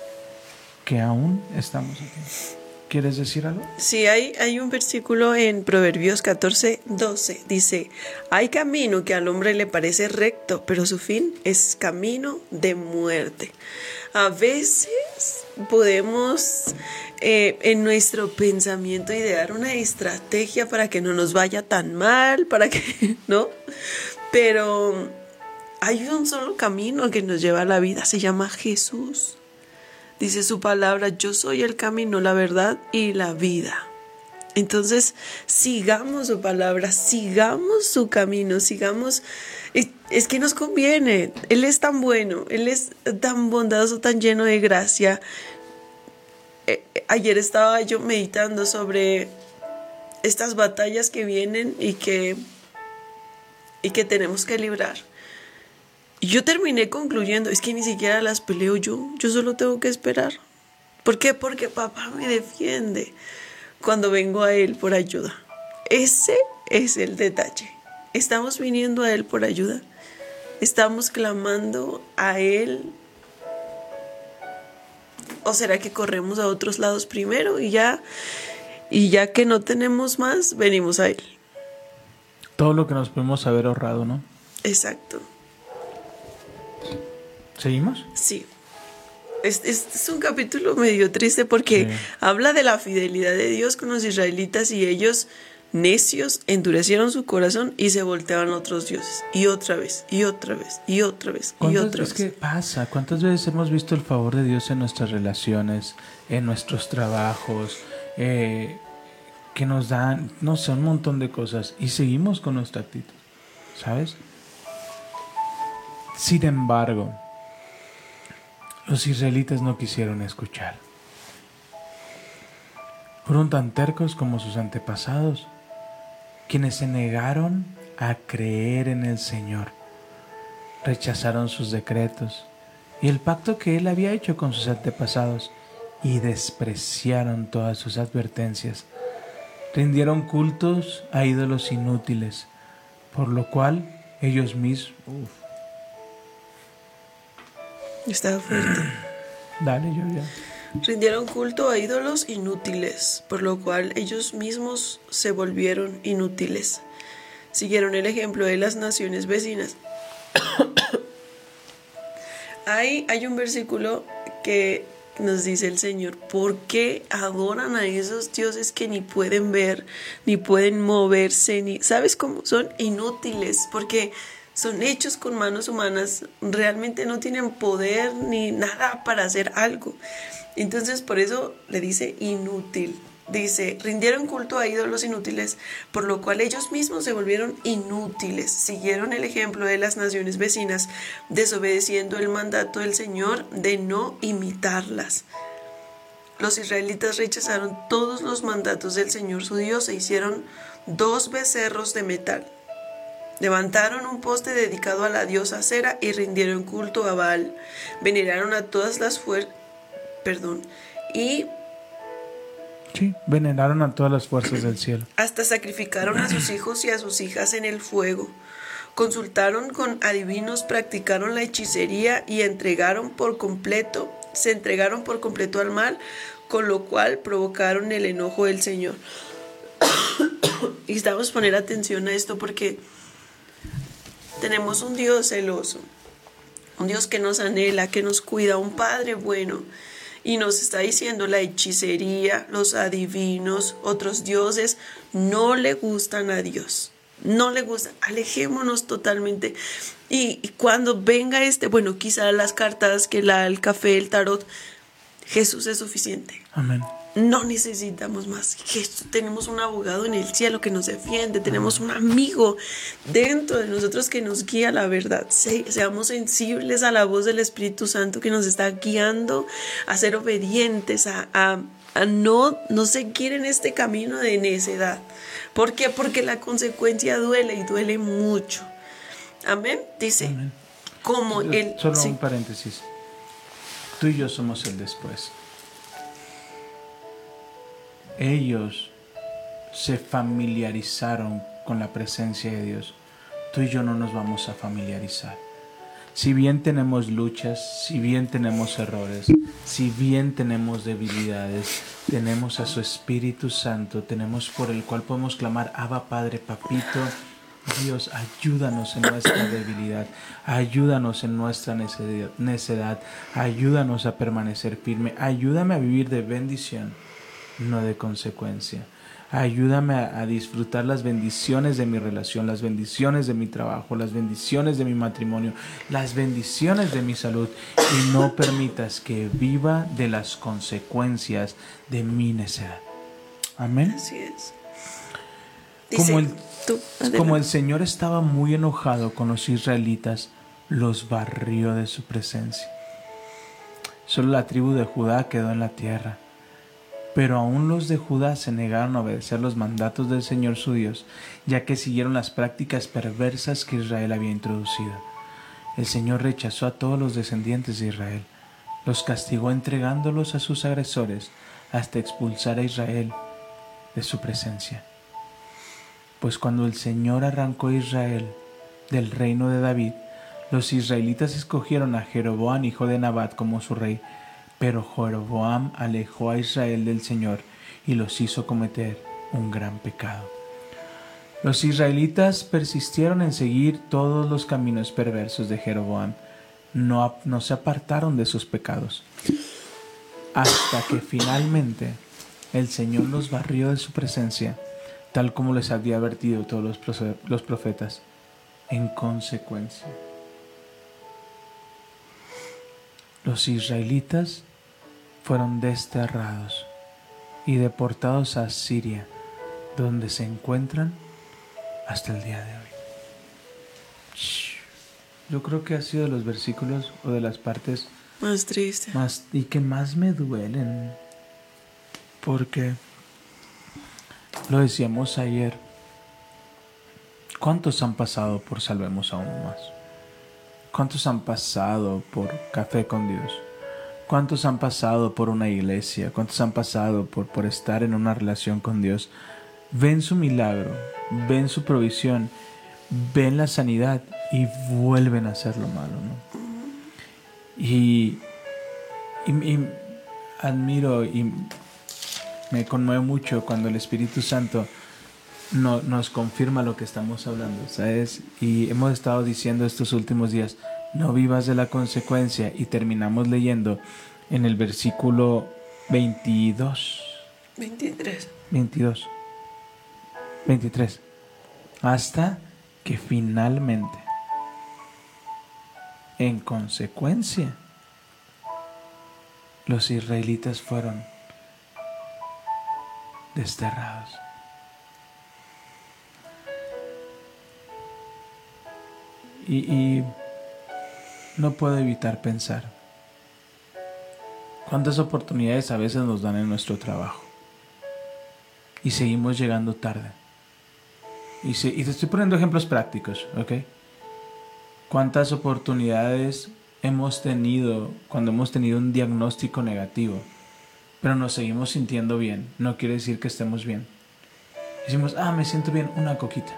que aún estamos aquí. ¿Quieres decir algo? Sí, hay, hay un versículo en Proverbios 14, 12. Dice, hay camino que al hombre le parece recto, pero su fin es camino de muerte. A veces podemos eh, en nuestro pensamiento idear una estrategia para que no nos vaya tan mal, para que, ¿no? Pero hay un solo camino que nos lleva a la vida, se llama Jesús. Dice su palabra, yo soy el camino, la verdad y la vida. Entonces, sigamos su palabra, sigamos su camino, sigamos... Es, que nos conviene, Él es tan bueno, Él es tan bondadoso, tan lleno de gracia. Eh, ayer estaba yo meditando sobre estas batallas que vienen y que, y que tenemos que librar. Y yo terminé concluyendo, es que ni siquiera las peleo yo, yo solo tengo que esperar. ¿Por qué? Porque papá me defiende cuando vengo a él por ayuda. Ese es el detalle. Estamos viniendo a él por ayuda. Estamos clamando a él. ¿O será que corremos a otros lados primero y ya y ya que no tenemos más, venimos a él? Todo lo que nos podemos haber ahorrado, ¿no? Exacto. ¿Seguimos? Sí. Este es, es, un capítulo medio triste porque sí. habla de la fidelidad de Dios con los israelitas y ellos necios endurecieron su corazón y se volteaban a otros dioses. Y otra vez, y otra vez, y otra vez, y otra vez. ¿Qué pasa? ¿Cuántas veces hemos visto el favor de Dios en nuestras relaciones, en nuestros trabajos, eh, que nos dan, no sé, un montón de cosas y seguimos con nuestra actitud? ¿Sabes? Sin embargo, los israelitas no quisieron escuchar. Fueron tan tercos como sus antepasados, quienes se negaron a creer en el Señor. Rechazaron sus decretos y el pacto que Él había hecho con sus antepasados y despreciaron todas sus advertencias. Rindieron cultos a ídolos inútiles, por lo cual ellos mismos... Estaba fuerte. Dale, yo ya. Rindieron culto a ídolos inútiles, por lo cual ellos mismos se volvieron inútiles. Siguieron el ejemplo de las naciones vecinas hay, hay un versículo que nos dice el Señor, ¿por qué adoran a esos dioses que ni pueden ver, ni pueden moverse, ni, ¿sabes cómo? Son inútiles, porque son hechos con manos humanas, realmente no tienen poder ni nada para hacer algo. Entonces, por eso le dice inútil. Dice, rindieron culto a ídolos inútiles, por lo cual ellos mismos se volvieron inútiles. Siguieron el ejemplo de las naciones vecinas, desobedeciendo el mandato del Señor de no imitarlas. Los israelitas rechazaron todos los mandatos del Señor su Dios e hicieron dos becerros de metal. Levantaron un poste dedicado a la diosa Cera y rindieron culto a Baal. Veneraron a todas las fuerzas, perdón, y Sí, veneraron a todas las fuerzas del cielo. Hasta sacrificaron a sus hijos y a sus hijas en el fuego. Consultaron con adivinos, practicaron la hechicería y entregaron por completo, se entregaron por completo al mal, con lo cual provocaron el enojo del Señor. y estamos poner atención a esto porque tenemos un Dios celoso, un Dios que nos anhela, que nos cuida, un Padre bueno y nos está diciendo la hechicería, los adivinos, otros dioses, no le gustan a Dios. No le gustan, alejémonos totalmente. Y, cuando venga este, bueno, quizá las cartas, que la, el café, el tarot, Jesús es suficiente. Amén. No necesitamos más. Tenemos un abogado en el cielo que nos defiende, tenemos un amigo dentro de nosotros que nos guía la verdad. seamos sensibles a la voz del Espíritu Santo que nos está guiando a ser obedientes, a, a, no, no seguir en este camino de necedad. ¿Por qué? Porque la consecuencia duele y duele mucho. Amén. Dice, como el... Solo un paréntesis. Tú y yo somos el después ellos se familiarizaron con la presencia de Dios, tú y yo no nos vamos a familiarizar. Si bien tenemos luchas, si bien tenemos errores, si bien tenemos debilidades, tenemos a su Espíritu Santo, tenemos por el cual podemos clamar, Abba Padre, Papito, Dios, ayúdanos en nuestra debilidad, ayúdanos en nuestra necedad, ayúdanos a permanecer firme, ayúdame a vivir de bendición no de consecuencia. Ayúdame a, disfrutar las bendiciones de mi relación, las bendiciones de mi trabajo, las bendiciones de mi matrimonio, las bendiciones de mi salud y no permitas que viva de las consecuencias de mi necedad. Amén. Así es. como, el, como el Señor estaba muy enojado con los israelitas, los barrió de su presencia. Solo la tribu de Judá quedó en la tierra pero aún los de Judá se negaron a obedecer los mandatos del Señor su Dios, ya que siguieron las prácticas perversas que Israel había introducido. El Señor rechazó a todos los descendientes de Israel, los castigó entregándolos a sus agresores hasta expulsar a Israel de su presencia. Pues cuando el Señor arrancó a Israel del reino de David, los israelitas escogieron a Jeroboam, hijo de Nabat, como su rey, pero Jeroboam alejó a Israel del Señor y los hizo cometer un gran pecado. Los israelitas persistieron en seguir todos los caminos perversos de Jeroboam, no, se apartaron de sus pecados, hasta que finalmente el Señor los barrió de su presencia, tal como les había advertido todos los profetas. En consecuencia, los israelitas fueron desterrados y deportados a Siria, donde se encuentran hasta el día de hoy. Yo creo que ha sido de los versículos o de las partes más tristes más, y que más me duelen, porque lo decíamos ayer, ¿cuántos han pasado por Salvemos a uno más? ¿Cuántos han pasado por Café con Dios? ¿Cuántos han pasado por una iglesia? ¿Cuántos han pasado por, por estar en una relación con Dios? Ven su milagro, ven su provisión, ven la sanidad y vuelven a hacer lo malo, ¿no? Y, y, admiro y me conmueve mucho cuando el Espíritu Santo no, nos confirma lo que estamos hablando, ¿sabes? Y hemos estado diciendo estos últimos días, no vivas de la consecuencia y terminamos leyendo en el versículo 22. 23. 22. 23. Hasta que finalmente, en consecuencia, los israelitas fueron desterrados. Y, y no puedo evitar pensar cuántas oportunidades a veces nos dan en nuestro trabajo y seguimos llegando tarde. Y, se- y te estoy poniendo ejemplos prácticos, ¿ok? ¿Cuántas oportunidades hemos tenido cuando hemos tenido un diagnóstico negativo, pero nos seguimos sintiendo bien? No quiere decir que estemos bien. Decimos, ah, me siento bien, una coquita,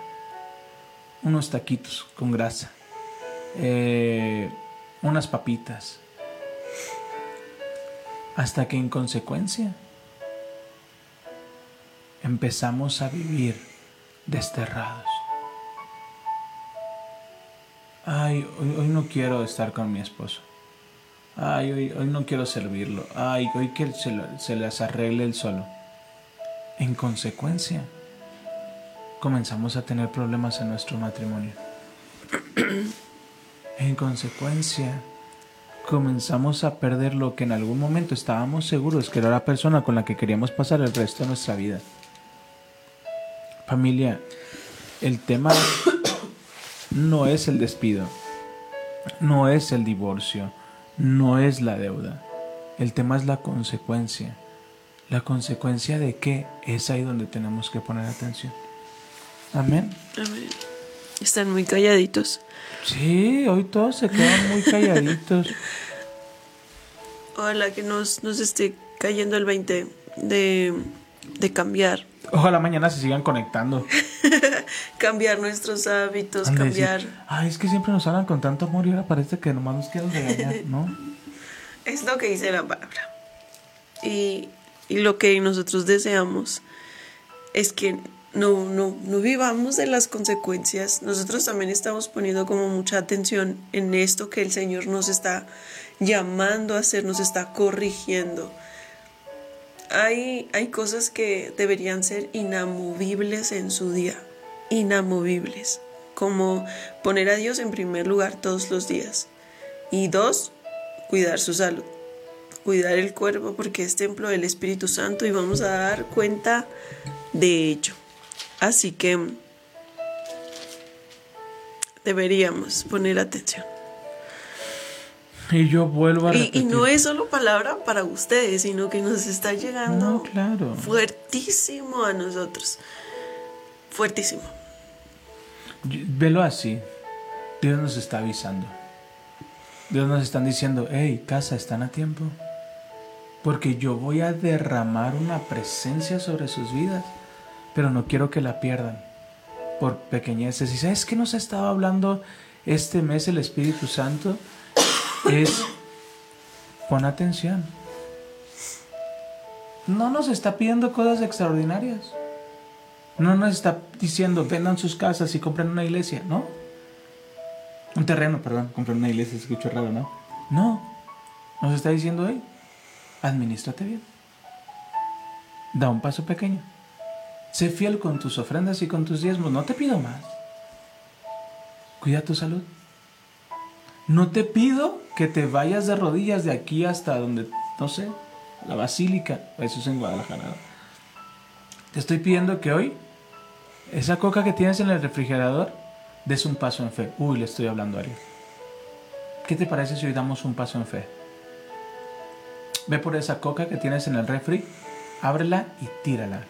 unos taquitos con grasa, eh, unas papitas, hasta que en consecuencia empezamos a vivir desterrados. Ay, hoy, no quiero estar con mi esposo. Ay, hoy, hoy no quiero servirlo. Ay, hoy que se, se las arregle él solo. En consecuencia, comenzamos a tener problemas en nuestro matrimonio. En consecuencia, comenzamos a perder lo que en algún momento estábamos seguros que era la persona con la que queríamos pasar el resto de nuestra vida. Familia, el tema no es el despido, no es el divorcio, no es la deuda. El tema es la consecuencia. La consecuencia de qué es ahí donde tenemos que poner atención. Amén. Amén. Están muy calladitos. Sí, hoy todos se quedan muy calladitos. Ojalá que nos, nos esté cayendo el 20 de, de cambiar. Ojalá mañana se sigan conectando. Cambiar nuestros hábitos, cambiar. Ay, es que siempre nos hablan con tanto amor y ahora parece que nomás nos quieren regañar, ¿no? Es lo que dice la palabra. Y, y lo que nosotros deseamos es que no, no, no vivamos de las consecuencias. Nosotros también estamos poniendo como mucha atención en esto que el Señor nos está llamando a hacer, nos está corrigiendo. Hay, hay cosas que deberían ser inamovibles en su día, inamovibles, como poner a Dios en primer lugar todos los días. Y dos, cuidar su salud, cuidar el cuerpo porque es templo del Espíritu Santo y vamos a dar cuenta de ello. Así que deberíamos poner atención. Y yo vuelvo a Y, repetir. y no es solo palabra para ustedes, sino que nos está llegando No, claro. fuertísimo a nosotros. Fuertísimo. Velo así. Dios nos está avisando. Dios nos está diciendo, hey, casa, están a tiempo. Porque yo voy a derramar una presencia sobre sus vidas, pero no quiero que la pierdan por pequeñeces. ¿Y sabes qué nos estaba hablando este mes el Espíritu Santo? Es, pon atención. No nos está pidiendo cosas extraordinarias. No nos está diciendo vendan sus casas y compren una iglesia, ¿no? Un terreno, perdón, compren una iglesia, se escucha raro, ¿no? No. Nos está diciendo, hey, administrate bien. Da un paso pequeño. Sé fiel con tus ofrendas y con tus diezmos. No te pido más. Cuida tu salud. No te pido que te vayas de rodillas de aquí hasta donde, no sé, la basílica. Eso es en Guadalajara. Te estoy pidiendo que hoy, esa coca que tienes en el refrigerador, des un paso en fe. Uy, le estoy hablando a alguien. ¿Qué te parece si hoy damos un paso en fe? Ve por esa coca que tienes en el refri, ábrela y tírala.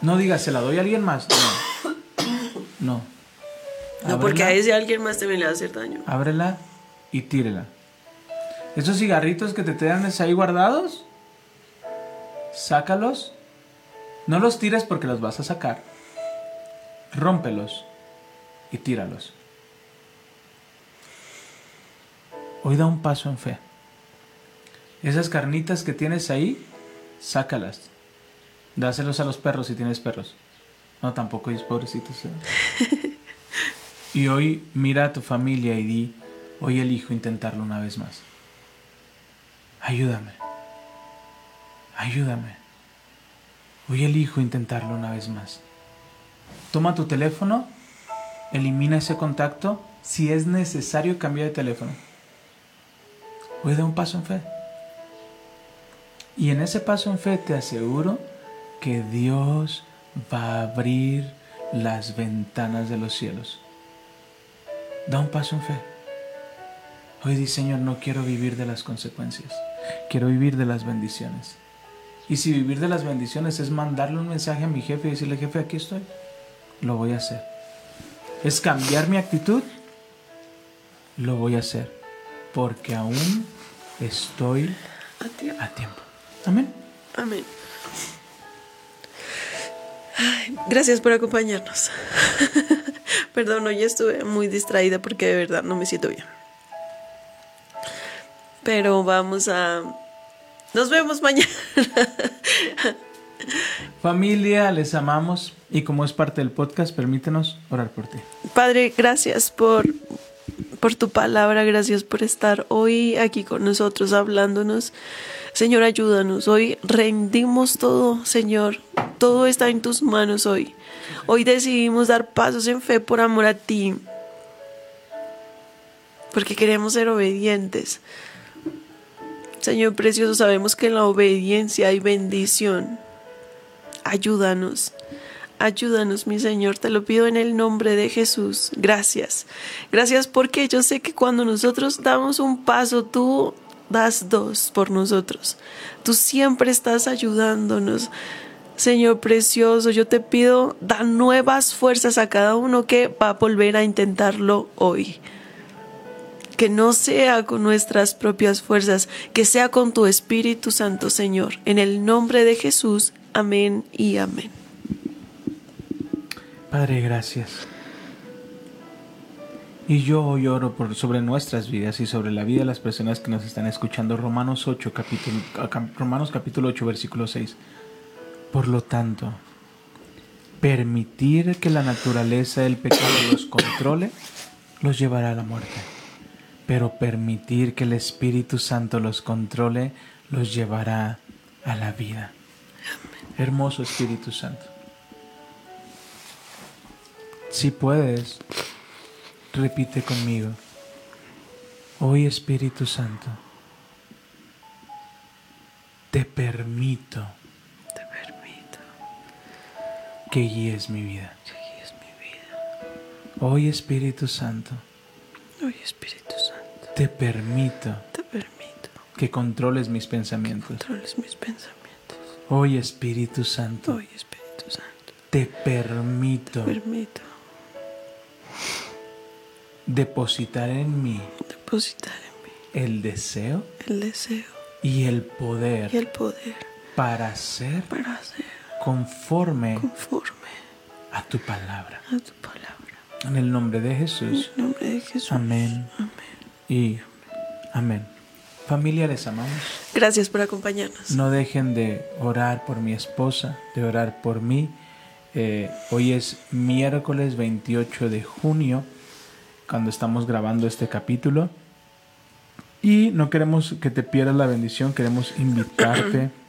No digas, se la doy a alguien más. No. No. No, porque a ese alguien más también le va a hacer daño. Ábrela y tírela. Esos cigarritos que te quedan ahí guardados, sácalos. No los tires porque los vas a sacar. Rómpelos y tíralos. Hoy da un paso en fe. Esas carnitas que tienes ahí, sácalas. Dáselos a los perros si tienes perros. No, tampoco ellos pobrecitos. ¿eh? y hoy mira a tu familia y di, hoy elijo intentarlo una vez más. Ayúdame. Ayúdame. Hoy elijo intentarlo una vez más. Toma tu teléfono, elimina ese contacto. Si es necesario, cambia de teléfono. Hoy da un paso en fe. Y en ese paso en fe te aseguro que Dios va a abrir las ventanas de los cielos. Da un paso en fe. Hoy di, Señor, no quiero vivir de las consecuencias, quiero vivir de las bendiciones. Y si vivir de las bendiciones es mandarle un mensaje a mi jefe y decirle, jefe, aquí estoy, lo voy a hacer. Es cambiar mi actitud, lo voy a hacer. Porque aún estoy A ti. a tiempo. Amén. Amén. Ay, gracias por acompañarnos. Perdón, hoy estuve muy distraída porque de verdad no me siento bien. Pero vamos a... Nos vemos mañana. Familia, les amamos y como es parte del podcast, permítenos orar por ti. Padre, gracias por, por tu palabra, gracias por estar hoy aquí con nosotros hablándonos. Señor, ayúdanos. Hoy rendimos todo, Señor. Todo está en tus manos hoy. Hoy decidimos dar pasos en fe por amor a ti. Porque queremos ser obedientes. Señor precioso, sabemos que en la obediencia hay bendición. Ayúdanos. Ayúdanos, mi Señor, te lo pido en el nombre de Jesús. Gracias. Gracias porque yo sé que cuando nosotros damos un paso, tú das dos por nosotros. Tú siempre estás ayudándonos. Señor precioso, yo te pido, da nuevas fuerzas a cada uno que va a volver a intentarlo hoy. Que no sea con nuestras propias fuerzas, que sea con tu Espíritu Santo, Señor. En el nombre de Jesús, amén y amén. Padre, gracias. Y yo hoy oro por, sobre nuestras vidas y sobre la vida de las personas que nos están escuchando. Romanos 8, capítulo, Romanos capítulo 8, versículo 6. Por lo tanto, permitir que la naturaleza del pecado los controle los llevará a la muerte. Pero permitir que el Espíritu Santo los controle los llevará a la vida. Hermoso Espíritu Santo. Si puedes, repite conmigo. Hoy Espíritu Santo, te permito que guíes mi vida. que guíes mi vida. Hoy Espíritu Santo, Hoy, Espíritu Santo, te permito te permito que controles mis pensamientos. controles mis pensamientos. Hoy Espíritu Santo, Hoy, Espíritu Santo, te permito te permito depositar en mí depositar en mí el deseo el deseo y el poder y el poder para ser para hacer conforme conforme a tu palabra. a tu palabra. En el nombre de En Jesús. el nombre de Jesús. Amén Amén. y amén. Familia, les amamos. Gracias por acompañarnos. No dejen de orar por mi esposa, de orar por mí. Eh, hoy es miércoles 28 de junio, cuando estamos grabando este capítulo. Y no queremos que te pierdas la bendición, queremos invitarte.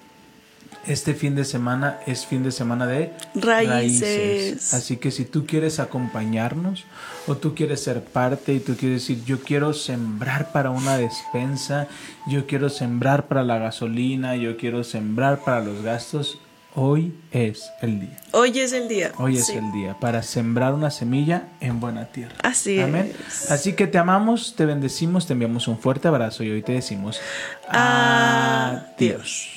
Este fin de semana es fin de semana de Raíces. Así que si tú quieres acompañarnos o tú quieres ser parte y tú quieres decir, yo quiero sembrar para una despensa, yo quiero sembrar para la gasolina, yo quiero sembrar para los gastos, hoy es el día. Hoy es el día. Hoy es Sí. el día para sembrar una semilla en buena tierra. Así Amén. es. Así que te amamos, te bendecimos, te enviamos un fuerte abrazo y hoy te decimos Adiós. adiós.